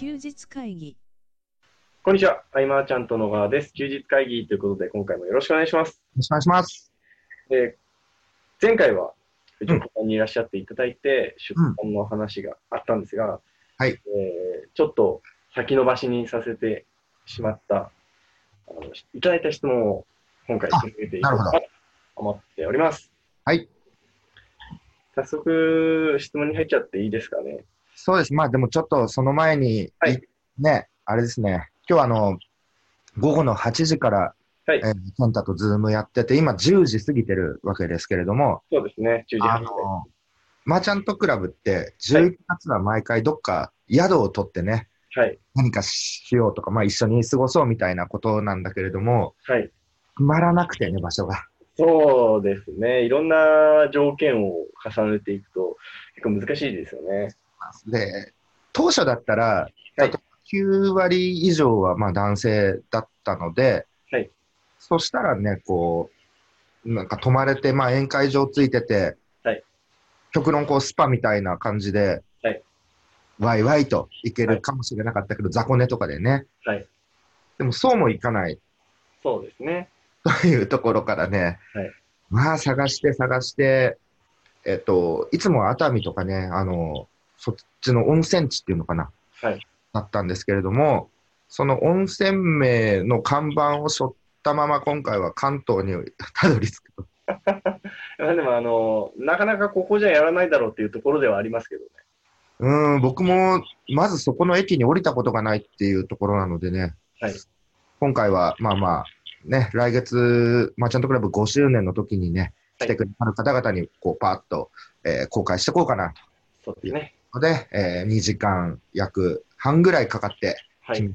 休日会議こんにちは。アイマーちゃんと野川です。休日会議ということで、今回もよろしくお願いします。よろしくお願いします。えー前回は、藤うん岡さんにいらっしゃっていただいて、出版の話があったんですが、はいえーちょっと先延ばしにさせてしまった、あのいただいた質問を今回進めていこうか？なと思っております。はい。早速、質問に入っちゃっていいですかね？そうです。まあでもちょっとその前に、はいね、あれですね。今日はあの、午後の8時から、はいえー、ケンタとズームやってて、今10時過ぎてるわけですけれども、そうですね、10時あ半の、マーチャントクラブって11月は毎回どっか宿を取ってね、はい。何かしようとか、まあ一緒に過ごそうみたいなことなんだけれども、はい。決まらなくてね、場所が。そうですね。いろんな条件を重ねていくと結構難しいですよね。で、当初だったら、はい。9割以上はまあ男性だったので、はい。そしたらね、こう、なんか泊まれて、まあ宴会場ついてて、はい。極論こうスパみたいな感じで、はい。ワイワイといけるかもしれなかったけど、雑魚寝とかでね。はい。でもそうもいかない。そうですね。というところからね、はい。まあ探して探して、えっと、いつもは熱海とかね、あの、そっちの温泉地っていうのかな、はい。だったんですけれども、その温泉名の看板を背負ったまま今回は関東にたどり着くと。まあでも、あの、なかなかここじゃやらないだろうっていうところではありますけどね。うん、僕もまずそこの駅に降りたことがないっていうところなのでね、はい今回はまあまあ、ね、来月、マーチャントクラブ5周年の時にね、はい来てくださる方々にこうパーッと、えー公開していこうかなそうですね。と。で、え2時間約半ぐらいかかって、はい。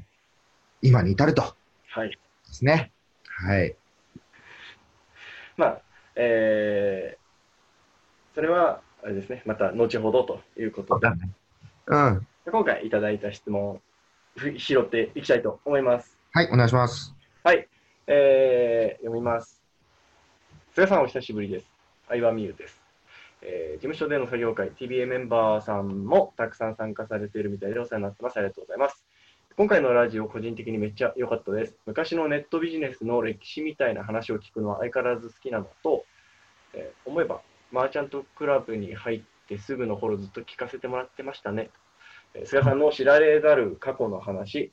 今に至るとはい。ですね。はい。まあ、えー、それは、あれですね。また後ほどということで、うん。今回いただいた質問拾っていきたいと思います。はい、お願いします。はい。えー、読みます。菅さんお久しぶりです。相葉美優です。えー事務所での作業会、TBA メンバーさんもたくさん参加されているみたいでお世話になってます。ありがとうございます。今回のラジオ、個人的にめっちゃ良かったです。昔のネットビジネスの歴史みたいな話を聞くのは相変わらず好きなのと、えー思えば、マーチャントクラブに入ってすぐの頃ずっと聞かせてもらってましたね。えー菅さんの知られざる過去の話、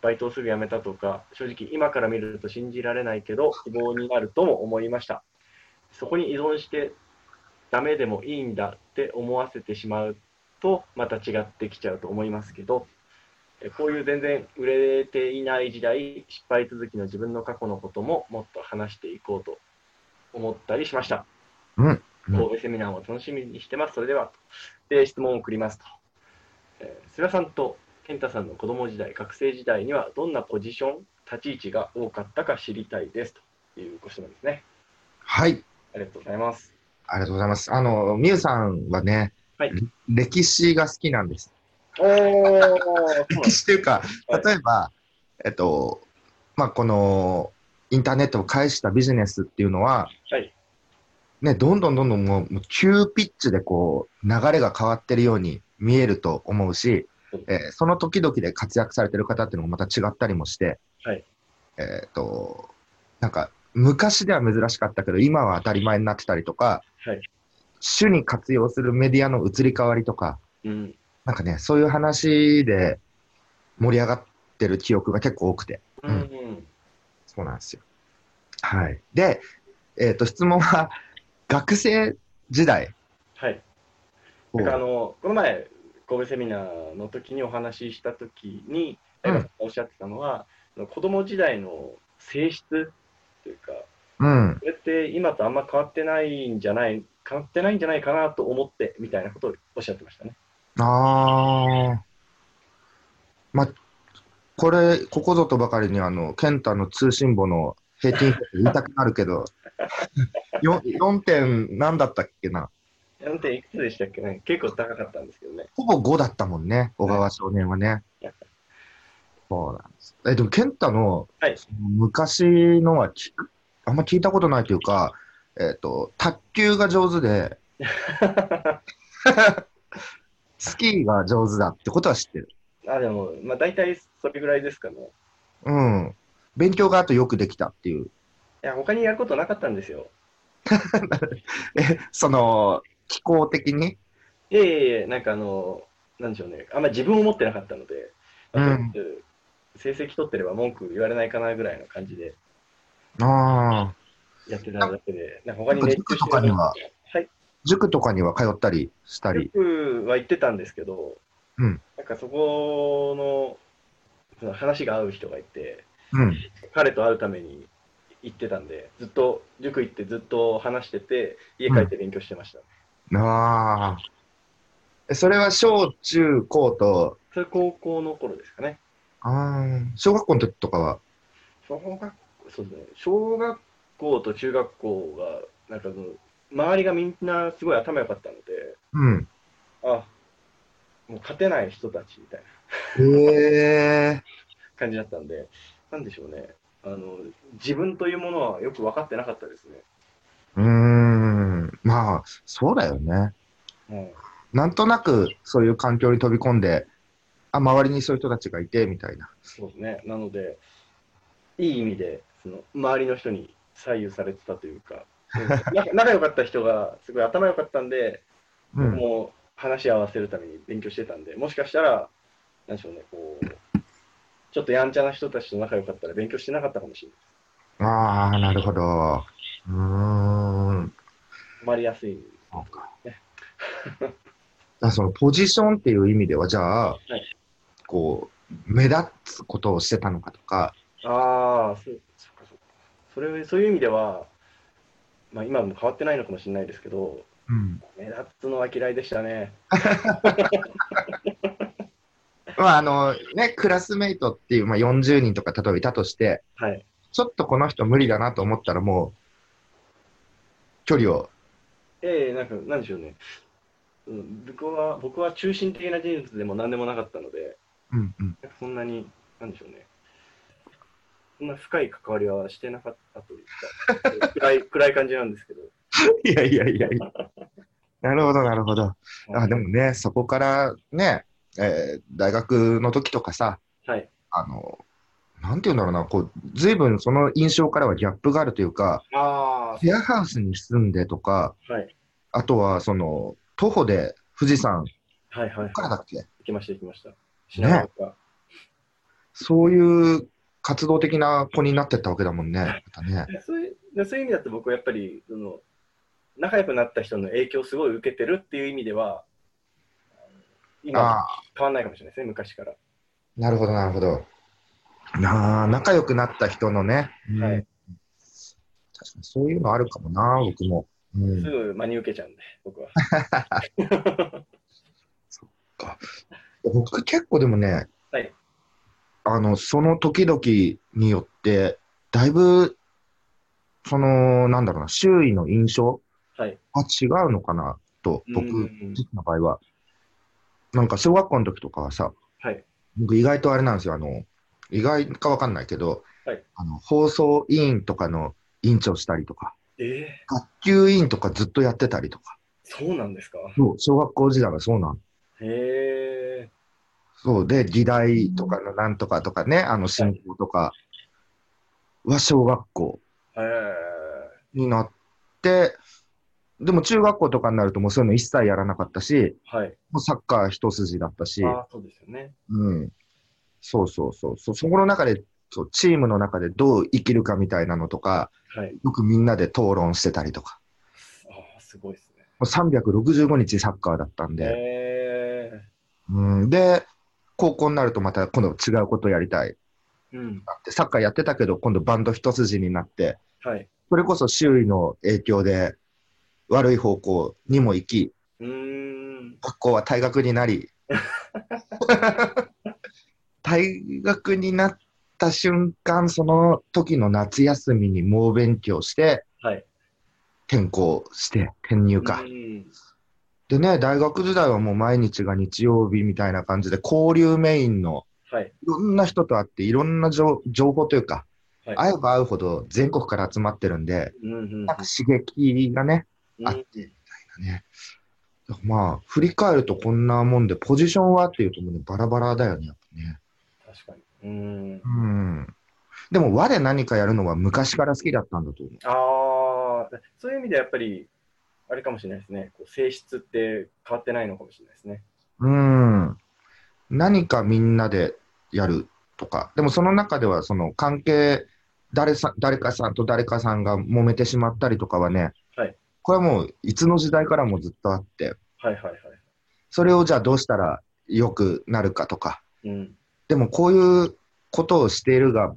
バイトをすぐ辞めたとか、正直今から見ると信じられないけど、希望になるとも思いました。そこに依存してダメでもいいんだって思わせてしまうと、また違ってきちゃうと思いますけど、えこういう全然売れていない時代、失敗続きの自分の過去のことももっと話していこうと思ったりしました。うん。うん神戸セミナーを楽しみにしてます。それでは、で質問を送りますと。えー菅さんと健太さんの子供時代、学生時代にはどんなポジション、立ち位置が多かったか知りたいですというご質問ですね。はい。ありがとうございます。ありがとうございます。あの、みゆさんはね、はい。歴史が好きなんです。おー、歴史というか、はい。例えば、えっと、まあ、この、インターネットを介したビジネスっていうのは、はい。ね、どんどんどんどんもう、急ピッチでこう、流れが変わってるように見えると思うし、えーその時々で活躍されてる方っていうのもまた違ったりもして、はい。えっと、なんか、昔では珍しかったけど、今は当たり前になってたりとか、はい主に活用するメディアの移り変わりとか、うん、なんかね、そういう話で盛り上がってる記憶が結構多くて、うん、うん。そうなんですよ。はい。で、えっ、と、質問は、学生時代はい。をなんかあの、この前、神戸セミナーの時にお話しした時に、うんおっしゃってたのは、子供時代の性質というか、うん。それって今とあんま変わってないんじゃない、変わってないんじゃないかなと思ってみたいなことをおっしゃってましたね。ああ。ま、これ、ここぞとばかりに、あの、ケンタの通信簿の平均点言いたくなるけど、よ4点何だったっけな？4点いくつでしたっけね？結構高かったんですけどね。ほぼ5だったもんね、小川少年はね。そうなんです。え、でも、ケンタの、はい昔のは聞く、あんま聞いたことないというか、えっ、と、卓球が上手で、スキーが上手だってことは知ってる。あ、でも、まあ大体それぐらいですかね。うん。勉強があとよくできたっていう。いや、他にやることなかったんですよ。え、その、気候的に？いえいえいえ、なんかあの、なんでしょうね。あんま自分を持ってなかったので、うん成績取ってれば文句言われないかなぐらいの感じでああ。やってただけで、なんか他に熱中して塾とかにははい。塾とかには通ったりしたり。塾は行ってたんですけど、うんなんかそこのその話が合う人がいて、うん。彼と会うために行ってたんで、ずっと塾行ってずっと話してて、家帰って勉強してました。ああ。えそれは小中高と、それ高校の頃ですかね。ああ、小学校の時とかは、小学そうですね、小学校と中学校が、なんかその周りがみんなすごい頭良かったので、うん。あもう勝てない人たちみたいなへえ感じだったんで、なんでしょうね、あの自分というものはよく分かってなかったですね。うーん。まあ、そうだよね。うんなんとなくそういう環境に飛び込んで、あ、周りにそういう人たちがいて、みたいな。そうですね。なので、いい意味で、その周りの人に左右されてたというか、うん仲仲良かった人がすごい頭良かったんで、うん。もう話し合わせるために勉強してたんで、もしかしたら、なんでしょうね、こう、ちょっとやんちゃな人たちと仲良かったら勉強してなかったかもしれない。ああ、なるほど。うーん。ハマりやすい。そうか。だそのポジションっていう意味では、じゃあ、こう、目立つことをしてたのかとか、ああ、そうそれ、そういう意味では、まあ今も変わってないのかもしれないですけど、うん。目立つのは嫌いでしたね。まあ、あの、ね、クラスメイトっていう、まあ、40人とか例えばいたとして、はい。ちょっとこの人無理だなと思ったらもう、距離を、ええなんか、なんでしょうね。うん、僕は、僕は中心的な人物でも何でもなかったので、うんうん。なんかそんなに、なんでしょうね。そんな深い関わりはしてなかったというか、暗い、暗い感じなんですけど。いやいやいやいや。なるほど、なるほど。あでもね、そこからね、えー大学の時とかさ、はい。あの、なんていうんだろうな、こう、ずいぶんその印象からはギャップがあるというか、あシェアハウスに住んでとか、あ、はい。あとはその、徒歩で富士山はいはい。からだっけ？行きました、行きました。品川か。そういう活動的な子になってったわけだもんね。またね。でそういうでそういう意味だと僕はやっぱりその仲良くなった人の影響をすごい受けてるっていう意味では今あ変わんないかもしれないですね昔から。あ、なるほど、なるほど。なあ、仲良くなった人のね。うんはい確かにそういうのあるかもな、僕も。うんすぐ真に受けちゃうんで僕は。僕結構でもね、はいあの、その時々によって、だいぶ、その、なんだろうな、周囲の印象はい。が違うのかなと、僕の場合は。なんか小学校の時とかはさ、はい。僕意外とあれなんですよ、あの、意外かわかんないけど、はいあの放送委員とかの委員長したりとか、えー、学級委員とかずっとやってたりとか、そうなんですか？そう小学校時代はそうなんへえそうで、議題とかのなんとかとかね、あの進行とかは小学校になって、でも中学校とかになるともうそういうの一切やらなかったし、ーはい。もうサッカー一筋だったし、そうですよね。うん。そうそうそう。そそこの中で、そうチームの中でどう生きるかみたいなのとか、はい。よくみんなで討論してたりとか。ああ、すごいですね。もう365日サッカーだったんで、うん、で、高校になるとまた今度違うことやりたい。ー。うん。サッカーやってたけど、今度バンド一筋になって、はい。それこそ周囲の影響で悪い方向にも行き、うーん。学校は退学になり、退学になった瞬間、その時の夏休みに猛勉強して、はい。転校して、転入か。うん。でね、大学時代はもう毎日が日曜日みたいな感じで、交流メインのはい。いろんな人と会って、いろんな情情報というか、はい会えば会うほど全国から集まってるんで、うんうんなんか刺激がね、うんあって、みたいなね。まあ、振り返るとこんなもんで、ポジションはっていうともうね、バラバラだよね、やっね。確かに。うん。うん。でも和で何かやるのは昔から好きだったんだと思う。ああ、そういう意味でやっぱり、あれかもしれないですね。こう性質って変わってないのかもしれないですね。うん。何かみんなでやるとか、でもその中ではその関係、誰さ誰かさんと誰かさんが揉めてしまったりとかはね、はいこれはもういつの時代からもずっとあって、はいはいはい。それをじゃあどうしたら良くなるかとか、うん。でもこういうことをしているが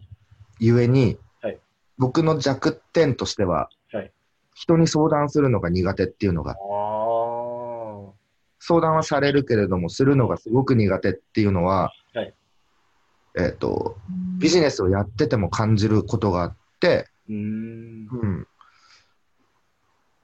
ゆえに、はい僕の弱点としては、はい人に相談するのが苦手っていうのが。相談はされるけれども、するのがすごく苦手っていうのは、はいえっ、と、ビジネスをやってても感じることがあって、うーん。うん。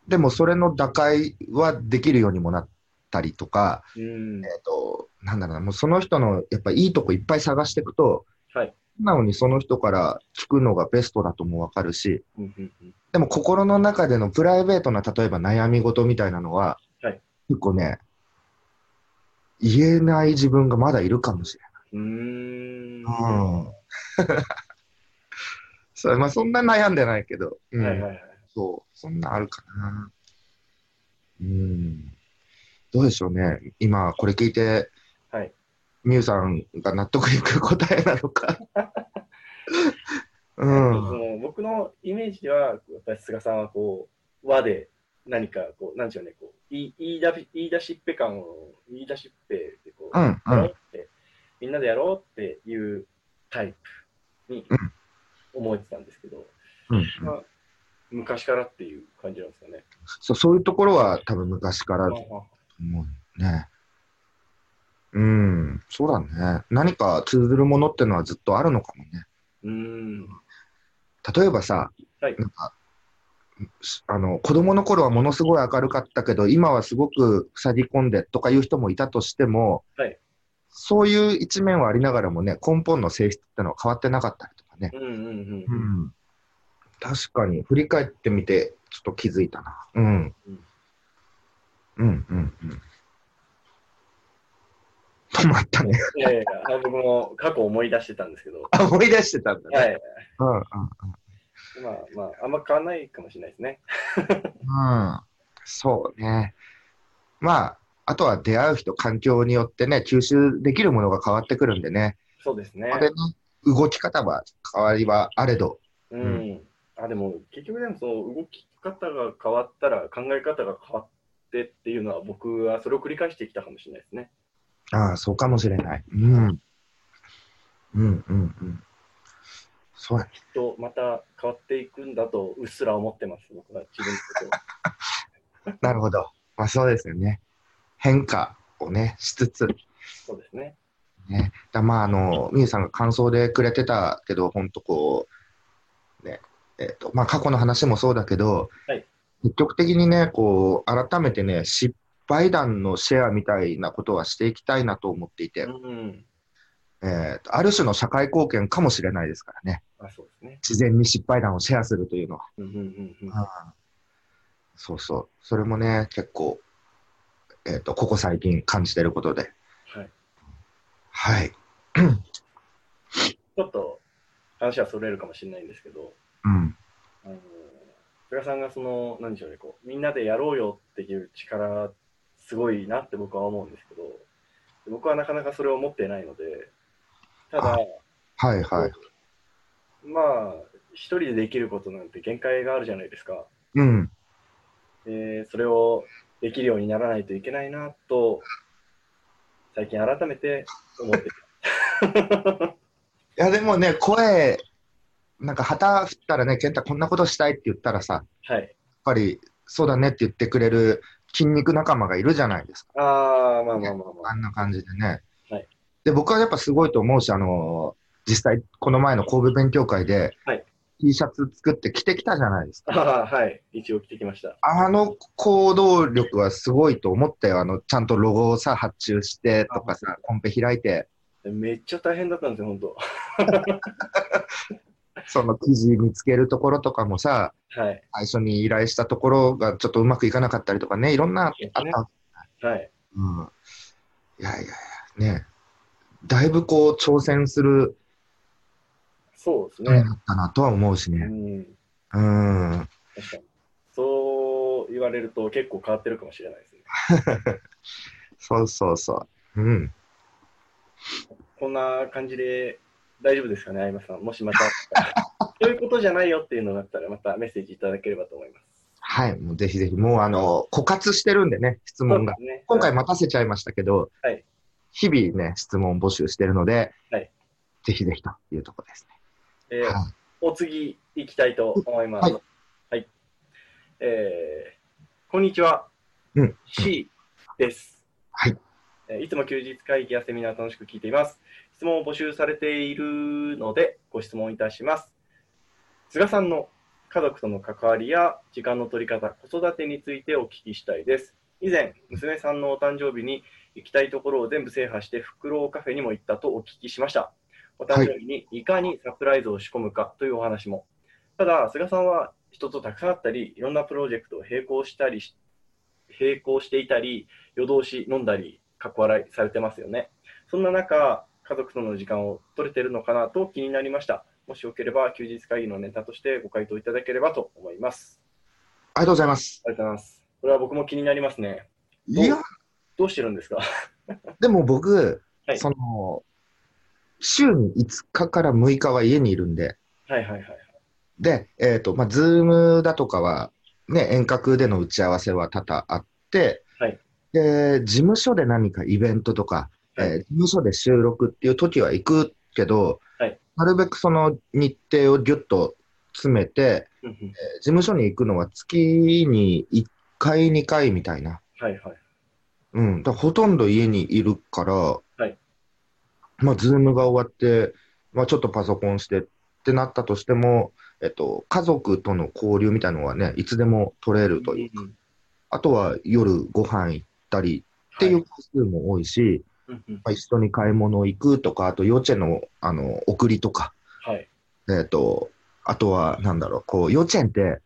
でも、それの打開はできるようにもなったりとか、うん。えっ、と、なんだろうな、もうその人のやっぱいいとこいっぱい探していくと、はい。素直にその人から聞くのがベストだともわかるし、うんうんうんでも心の中でのプライベートな、例えば悩み事みたいなのは、はい結構ね、言えない自分がまだいるかもしれうーん。ない。うん。そうまあ、そんな悩んでないけど、うんはいはいはい。そう、そんなあるかな。うん。どうでしょうね。今、これ聞いて、はい。みゆさんが納得いく答えなのか。うそん。の僕のイメージでは、やっぱり菅さんはこう和で何かこう、なんでしょうね、こう言いだ言い出しっぺ感を、言い出しっぺでこう、うんやろうって、みんなでやろうっていうタイプにうん思えてたんですけど、うんまあ、昔からっていう感じなんですかね。そうそういうところは多分昔から思うね。うん、そうだね。何か通ずるものってのはずっとあるのかもね。うーん。例えばさ、はいなんかしあの子供の頃はものすごい明るかったけど、今はすごく塞ぎ込んでとかいう人もいたとしても、はいそういう一面はありながらもね、根本の性質ってのは変わってなかったりとかね。うんうんうん。うん、確かに、振り返ってみて、ちょっと気づいたな。うん。うんうん、うん、うん。止まったね。いやいや僕も過去思い出してたんですけど、あ、思い出してたんだね。はい。うん、うん、まあまあ、あんま変わらないかもしれないですね。うん。そうね。まあ、あとは出会う人、環境によってね、吸収できるものが変わってくるんでね。そうですねこ。れね、動き方は変わりはあれど。うん。あ、でも、結局でも、その動き方が変わったら、考え方が変わってっていうのは、僕はそれを繰り返してきたかもしれないですね。ああ、そうかもしれない。うん。うん、うん、うん。そうやね。きっと、また変わっていくんだと、うっすら思ってます、僕は自分のことを。なるほど。まあそうですよね。変化をね、しつつ。そうですね。ね、だまああの、みゆさんが感想でくれてたけど、本当こう、ね、えっ、と、まあ過去の話もそうだけど、はい積極的にね、こう、改めてね、失敗談のシェアみたいなことはしていきたいなと思っていて、うん。えーとある種の社会貢献かもしれないですからね。あ、そうですね。自然に失敗談をシェアするというのは。うんうんうんうん。そうそう。それもね、結構、えっ、と、ここ最近感じてることで。はい。はい。ちょっと話はそれるかもしれないんですけど、うん。あの菅さんがその、なんでしょうね、こう、みんなでやろうよっていう力、すごいなって僕は思うんですけど、僕はなかなかそれを持っていないので、ただ、はいはい。まあ、一人でできることなんて限界があるじゃないですか。うん。で、それをできるようにならないといけないなと、最近改めて思って いや、でもね、声、なんか旗振ったらね、健太こんなことしたいって言ったらさ、やっはい。ぱりそうだねって言ってくれる筋肉仲間がいるじゃないですか。ああ、まあまあまあまあ。あんな感じでね。はいで、僕はやっぱすごいと思うし、あの実際、この前の神戸勉強会で、はい T シャツ作って着てきたじゃないですか。ああ、はい。一応着てきました。あの行動力はすごいと思ったよ。あの、ちゃんとロゴをさ、発注してとかさ、コンペ開いて、めっちゃ大変だったんですよ、本当。その記事見つけるところとかもさ、はい。最初に依頼したところがちょっとうまくいかなかったりとかね、いろんなあった。はい。うん。いやいやいや、ね。だいぶこう挑戦するそうですね人に。なったなとは思うしね。うん。うん。確かに。そう言われると結構変わってるかもしれないですね。そうそうそう。うん。こんな感じで大丈夫ですかね、相葉さん。もしまた、そういうことじゃないよっていうのがあったら、またメッセージいただければと思います。はい。もうぜひぜひ、もうあの、枯渇してるんでね、質問が。ね今回待たせちゃいましたけど、はい日々ね、質問募集してるので、はいぜひぜひというところですね。えーはいお次行きたいと思います。ははいい。えーこんにちは。うん。C です。はい。えーいつも休日会議やセミナー楽しく聞いています。質問を募集されているので、ご質問いたします。菅さんの家族との関わりや時間の取り方、子育てについてお聞きしたいです。以前、娘さんのお誕生日に行きたいところを全部制覇して、フクロウカフェにも行ったとお聞きしました。お誕生日にいかにサプライズを仕込むかというお話も。ただ、菅さんは人とたくさんあったり、いろんなプロジェクトを並行したりし、並行していたり、夜通し飲んだり、かっこ笑いされてますよね。そんな中、家族との時間を取れてるのかなと気になりました。もしよければ、休日会議のネタとしてご回答いただければと思います。ありがとうございます。ありがとうございます。これは僕も気になりますね。いや、どうしてるんですか？でも僕、はいその、週に5日から6日は家にいるんで、はいはいはい。で、えっ、と、まあ、ズームだとかは、ね、遠隔での打ち合わせは多々あって、はいで、事務所で何かイベントとか、はい。えー事務所で収録っていう時は行くけど、はい。なるべくその日程をぎゅっと詰めて、うんうん。えー事務所に行くのは月に1回、2回みたいな。はいはい。うん、だほとんど家にいるから、い。まあ、ズームが終わって、まあ、ちょっとパソコンしてってなったとしても、えっと、家族との交流みたいなのはね、いつでも取れるというか、うんうん。あとは夜ご飯行ったりっていう回数も多いし、まあ、一緒に買い物行くとか、あと幼稚園のあの送りとか、はい。えっと、あとはなんだろう、こう幼稚園って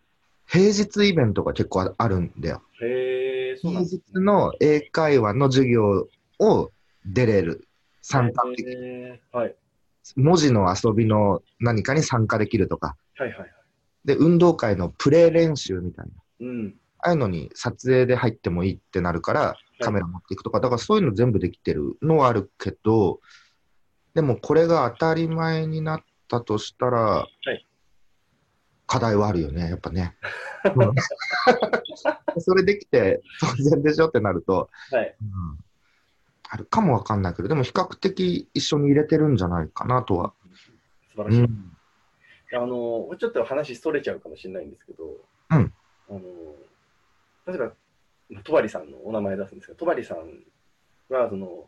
平日イベントが結構ああるんだよ。へえ、そうな平んです日の英会話の授業を出れる、参加できる、はい。文字の遊びの何かに参加できるとか、はいはいはい。で、運動会のプレー練習みたいな、うん。ああいうのに撮影で入ってもいいってなるから、カメラ持っていくとか、だからそういうの全部できてるのはあるけど、でもこれが当たり前になったとしたら、い課題はあるよね、やっぱね。う んそれできて当然でしょってなると、はい。うんあるかもわかんないけど、でも比較的一緒に入れてるんじゃないかなとは。素晴らしい。うん、あの、ちょっと話それちゃうかもしれないんですけど、うんあの、例えば、戸張さんのお名前出すんですけど、戸張さんは、その、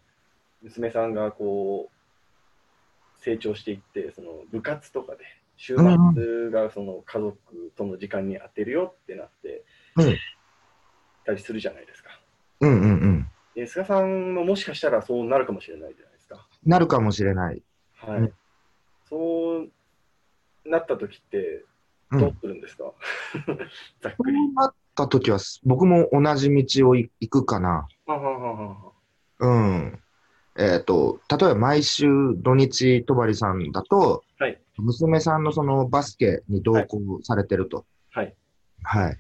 娘さんがこう、成長していって、その部活とかで、週末がその家族との時間に当てるよってなって、うんたりするじゃないですか。うんうんうん。で菅さんももしかしたらそうなるかもしれないじゃないですか。なるかもしれない。はい。うんそうなった時って、うんどうするんですか、ざっそうくり。なった時は、僕も同じ道を行くかな。うん。えっ、と、例えば毎週土日、戸張さんだと、はい娘さんのそのバスケに同行されてると。はい。はい。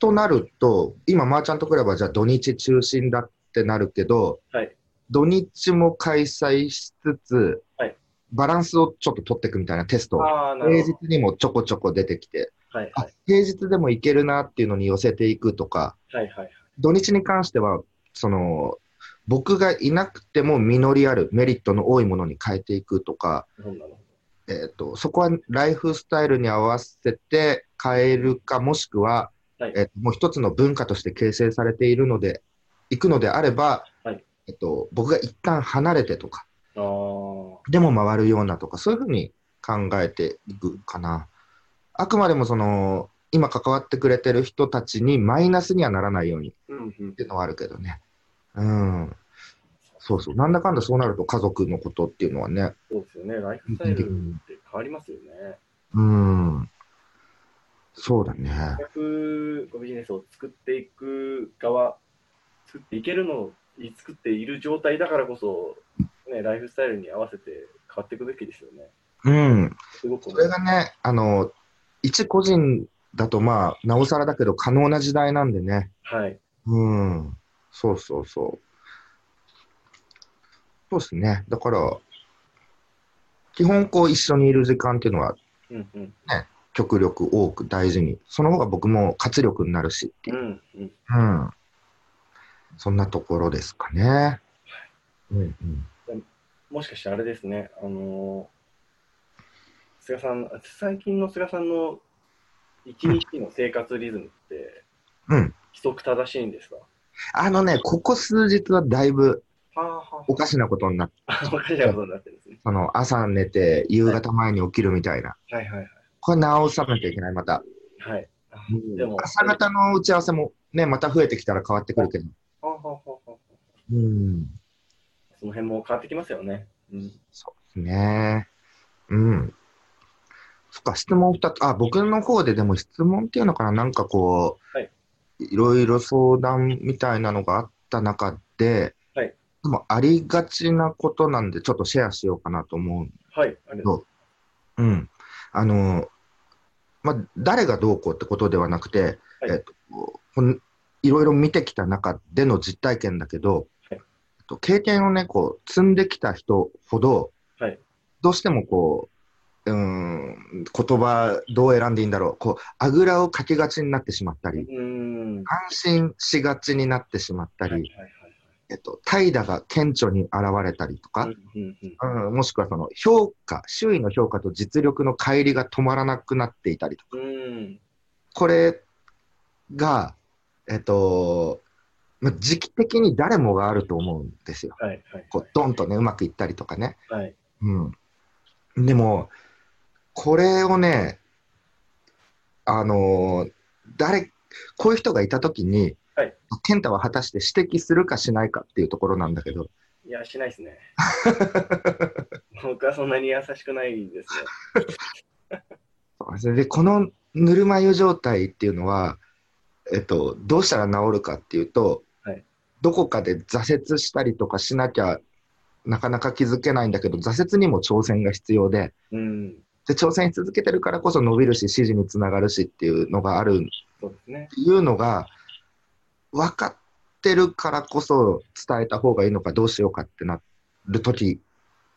となると、今、マーチャントクラブはじゃあ土日中心だってなるけど、はい。土日も開催しつつ、はいバランスをちょっと取っていくみたいなテスト平。日にもちょこちょこ出てきて、はいあ平日でもいけるなっていうのに寄せていくとか、はいはいはい。土日に関しては、その、僕がいなくても実りあるメリットの多いものに変えていくとか、えー、とそこはライフスタイルに合わせて変えるか、もしくは、はい。えーもう一つの文化として形成されているので、いくのであれば、はい。えっと、僕が一旦離れてとか、ど。でも回るようなとか、そういうふうに考えていくかな。あくまでもその、今関わってくれてる人たちにマイナスにはならないようにっ。ていうのはあるけどね。うん。そうそう。なんだかんだそうなると家族のことっていうのはね。そうですよね。ライフスタイルって変わりますよね。うん。そうだね。逆ビジネスを作っていく側、作っていけるの作っている状態だからこそ、ね、ライフスタイルに合わせて変わっていくべきですよね。うん。すごくそれがね、あの、一個人だとまあ、なおさらだけど可能な時代なんでね。はい。うん。そうそうそう。そうですね。だから、基本こう一緒にいる時間っていうのはうんうん。極力多く大事に。その方が僕も活力になるしっていううんうん。うん。そんなところですかね。うんうん。もしかしてあれですね、あのー菅さん、最近の菅さんの一日の生活リズムって、うん。規則正しいんですか？あのね、ここ数日はだいぶおかしなことになって、あ。おかしなことになってるんですね。その朝寝て夕方前に起きるみたいな。はいはいはい。これ直さなきゃいけない、また。はい。でも、朝方の打ち合わせもね、また増えてきたら変わってくるけど。はあはあはあはあうん。その辺も変わってきますよね。うん。そうですね。うん。そっか、質問二つ、あ、僕の方ででも質問っていうのかな、なんかこう、はい。いろいろ相談みたいなのがあった中で、はい。でもありがちなことなんで、ちょっとシェアしようかなと思う。はい、ありがとううん。あの、まあ、誰がどうこうってことではなくて、はい。えっと、いろいろ見てきた中での実体験だけど、はい。えっと経験をね、こう、積んできた人ほど、はい。どうしてもこう、うーん、言葉どう選んでいいんだろう、こう、あぐらをかきがちになってしまったり、安心しがちになってしまったり、いはいはいえっと、怠惰が顕著に現れたりとか、はい。うんうんうんうん、もしくはその評価、周囲の評価と実力の乖離が止まらなくなっていたりとか、うーん。これが、えっと、まあ、時期的に誰もがあると思うんですよ。はいはいこうドンとね、うまくいったりとかね。はい。うん。でも、これをね、あのー誰、こういう人がいたときに、はい健太は果たして指摘するかしないかっていうところなんだけど、いや、しないですね。僕はそんなに優しくないですね。で、このぬるま湯状態っていうのは、えっと、どうしたら治るかっていうと、はいどこかで挫折したりとかしなきゃなかなか気づけないんだけど、挫折にも挑戦が必要で、うん。で挑戦し続けてるからこそ伸びるし、支持につながるしっていうのがあるっ。ていうのが、分かってるからこそ伝えた方がいいのかどうしようかってなるとき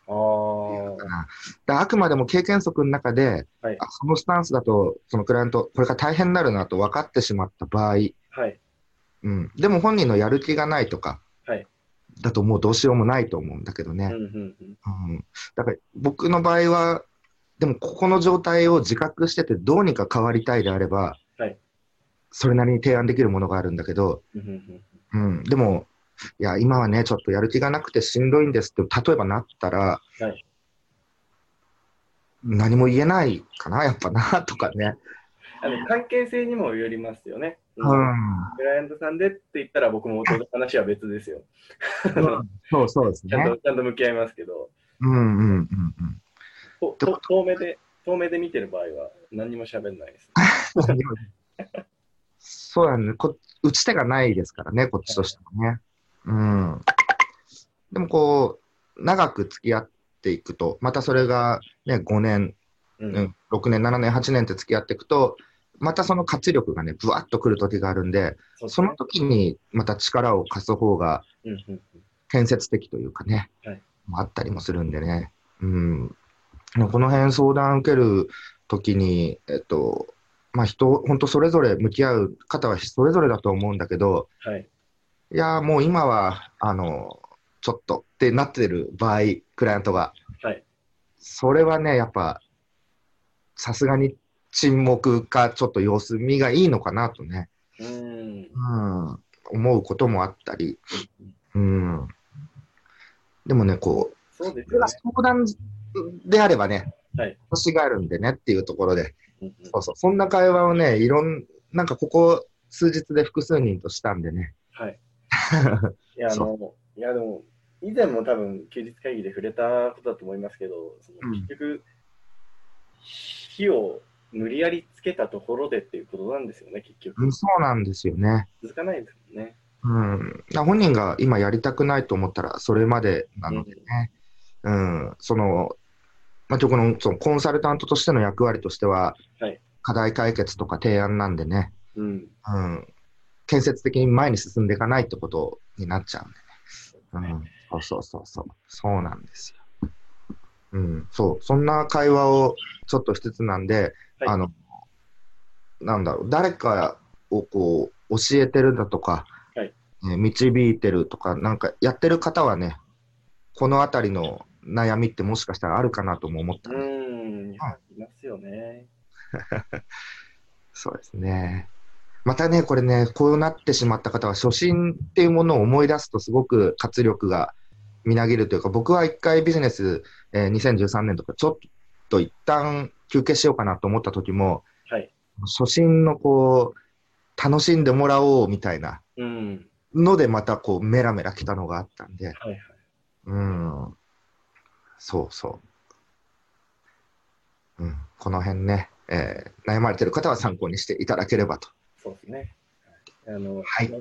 ああ。くまでも経験則の中で、はいあそのスタンスだと、そのクライアント、これから大変になるなと分かってしまった場合、はい。うん、でも本人のやる気がないとか、はいだともうどうしようもないと思うんだけどね。うん。うん、だから僕の場合は、でもここの状態を自覚してて、どうにか変わりたいであれば、はいそれなりに提案できるものがあるんだけど、うんでも、いや、今はね、ちょっとやる気がなくてしんどいんですって、例えばなったら、はい何も言えないかな、やっぱな、とかね。あの関係性にもよりますよね。ううんん、クライアントさんでって言ったら僕も話は別ですよ。そうそうです ちゃんとね。ちゃんと向き合いますけど、うんうんうんうん。とと？遠目で遠目で見てる場合は何にも喋んないです。そうだねこ、打ち手がないですからね、こっちとしてもね。うん。でもこう、長く付き合っていくと、またそれがね、5年、うんうん、6年、7年、8年って付き合っていくと、またその活力がね、ぶわっとくる時があるんで、そうでその時にまた力を貸す方が建設的というかね、はいあったりもするんでね。うん。この辺相談受ける時に、えっと、まあ人、本当それぞれ向き合う方はそれぞれだと思うんだけど、はい。いやー、もう今は、あの、ちょっとってなってる場合、クライアントが。はい。それはね、やっぱ、さすがに沈黙か、ちょっと様子見がいいのかなとね、うーん。うん、思うこともあったり、うん。でもね、こう、そうですよね。相談であればね、はい腰があるんでねっていうところで、そうそう、そんな会話をね、いろん、なんかここ数日で複数人としたんでね。はい。いや、あの、いや、でも、以前も多分、休日会議で触れたことだと思いますけど、そのうん結局、火を無理やりつけたところでっていうことなんですよね、結局。うんそうなんですよね。続かないですもんね。うん、本人が今やりたくないと思ったらそれまでなのでね、うん、その、まあ、このそのコンサルタントとしての役割としては、はい。課題解決とか提案なんでね、うん。うん、建設的に前に進んでいかないってことになっちゃうんでね。うん、そうそうそうそう、そうなんですよ。うん、そう、そんな会話をちょっとしつつなんで、はい。あの、なんだろう、誰かをこう、教えてるだとか、はい。ね導いてるとか、なんかやってる方はね、このあたりの悩みってもしかしたらあるかなとも思ったうね、ん。いますよね。そうですね。またね、これね、こうなってしまった方は、初心っていうものを思い出すと、すごく活力がみなぎるというか、僕は一回ビジネス、えー2013年とか、ちょっと一旦休憩しようかなと思った時も、はい。初心のこう、楽しんでもらおうみたいなうん。ので、またこう、メラメラ来たのがあったんで、はいはい。うん、そうそう。うん、この辺ね、えー悩まれてる方は参考にしていただければと。そうですね。あの、はい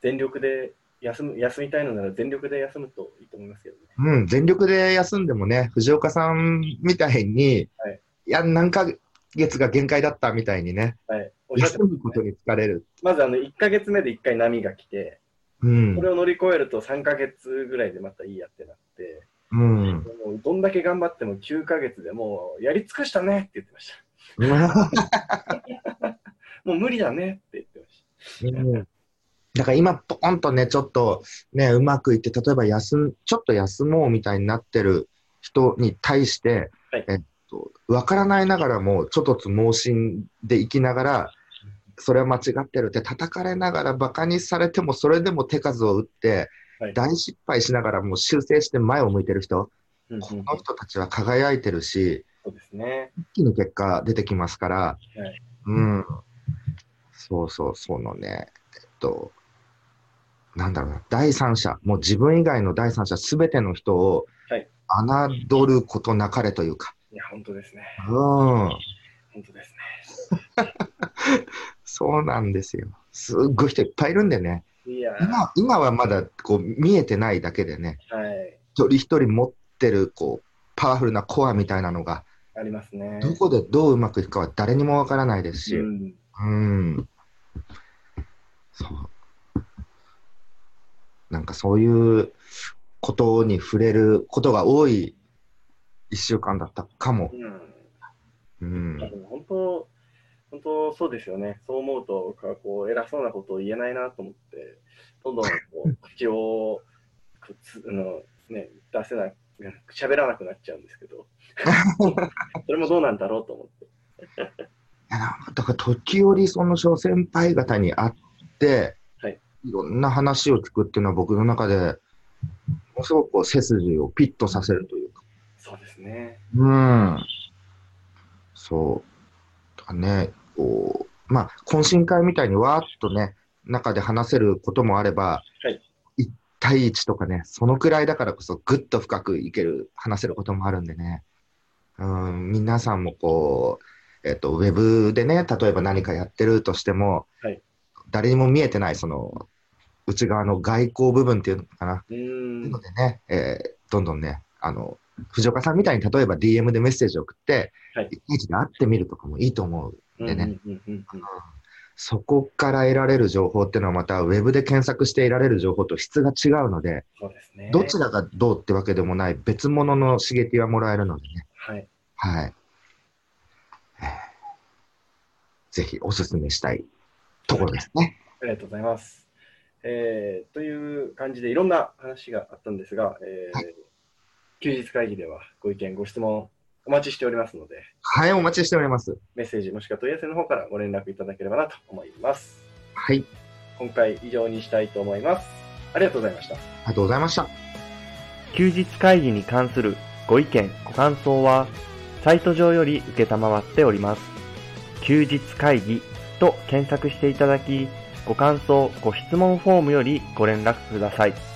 全力で休む、休みたいのなら全力で休むといいと思いますけどね。うん、全力で休んでもね、藤岡さんみたいに、はいい、や、何ヶ月が限界だったみたいにね、はい。おっしゃって休むことに疲れる。まずあの、1ヶ月目で1回波が来て、うんそれ、を乗り越えると3ヶ月ぐらいでまたいいやってなって、うん。もうどんだけ頑張っても9ヶ月でもうやり尽くしたねって言ってました。もう無理だねって言ってましうんだから今、ポンとね、ちょっとね、うまくいって、例えば休ん、ちょっと休もうみたいになってる人に対して、はいえっと、わからないながらも、ちょっとつ盲信で生きながら、それは間違ってるって叩かれながら、バカにされても、それでも手数を打って、はい大失敗しながらも修正して前を向いてる人、た。うんこうんの人たちは輝いてるし、そうですね。一気に結果出てきますから、はいうん。そうそう、そのね、えっと、なんだろうな、第三者、もう自分以外の第三者すべての人をはい侮ることなかれというか、いや、本当ですね。うん、本当ですね。そうなんですよ。すっごい人いっぱいいるんでね、今今はまだこう見えてないだけでね、はい。一人一人持ってるこうパワフルなコアみたいなのが、ありますね。どこでどううまくいくかは誰にもわからないですし、うん。うん。そう。なんかそういうことに触れることが多い一週間だったかも。うん。うん。本当、本当そうですよね。そう思うと、こう偉そうなことを言えないなと思って、どんどんこう口をくつあの、ね、出せな喋らなくなっちゃうんですけど、それもどうなんだろうと思って。だから時折その諸先輩方に会って、はい、いろんな話を聞くっていうのは僕の中で、ものすごくこう背筋をピッとさせるというか。そうですね。うん。そう。とかね、こう、まあ、懇親会みたいにわーっとね、中で話せることもあれば、はい1対1とかね、そのくらいだからこそぐっと深くいける、話せることもあるんでね。うん、皆さんもこう、えっと、ウェブでね、例えば何かやってるとしても、はい誰にも見えてない、その、内側の外交部分っていうのかな。うーんなの。でね、えーどんどんね、あの、藤岡さんみたいに例えば DM でメッセージを送って、はい一対一で会ってみるとかもいいと思う。でねうんうんうんうんそこから得られる情報っていうのはまたウェブで検索して得られる情報と質が違うので、そうですね。どちらがどうってわけでもない別物の刺激はもらえるのでね。はい。はい。えーぜひお勧めしたいところですね。ありがとうございます。えーという感じでいろんな話があったんですが、えーは休日会議ではご意見、ご質問お待ちしておりますので、はい、お待ちしております。メッセージもしくは問い合わせの方からご連絡いただければなと思います。はい、今回以上にしたいと思います。ありがとうございました。ありがとうございました。休日会議に関するご意見、ご感想は、サイト上より受けたまわっております。休日会議と検索していただき、ご感想、ご質問フォームよりご連絡ください。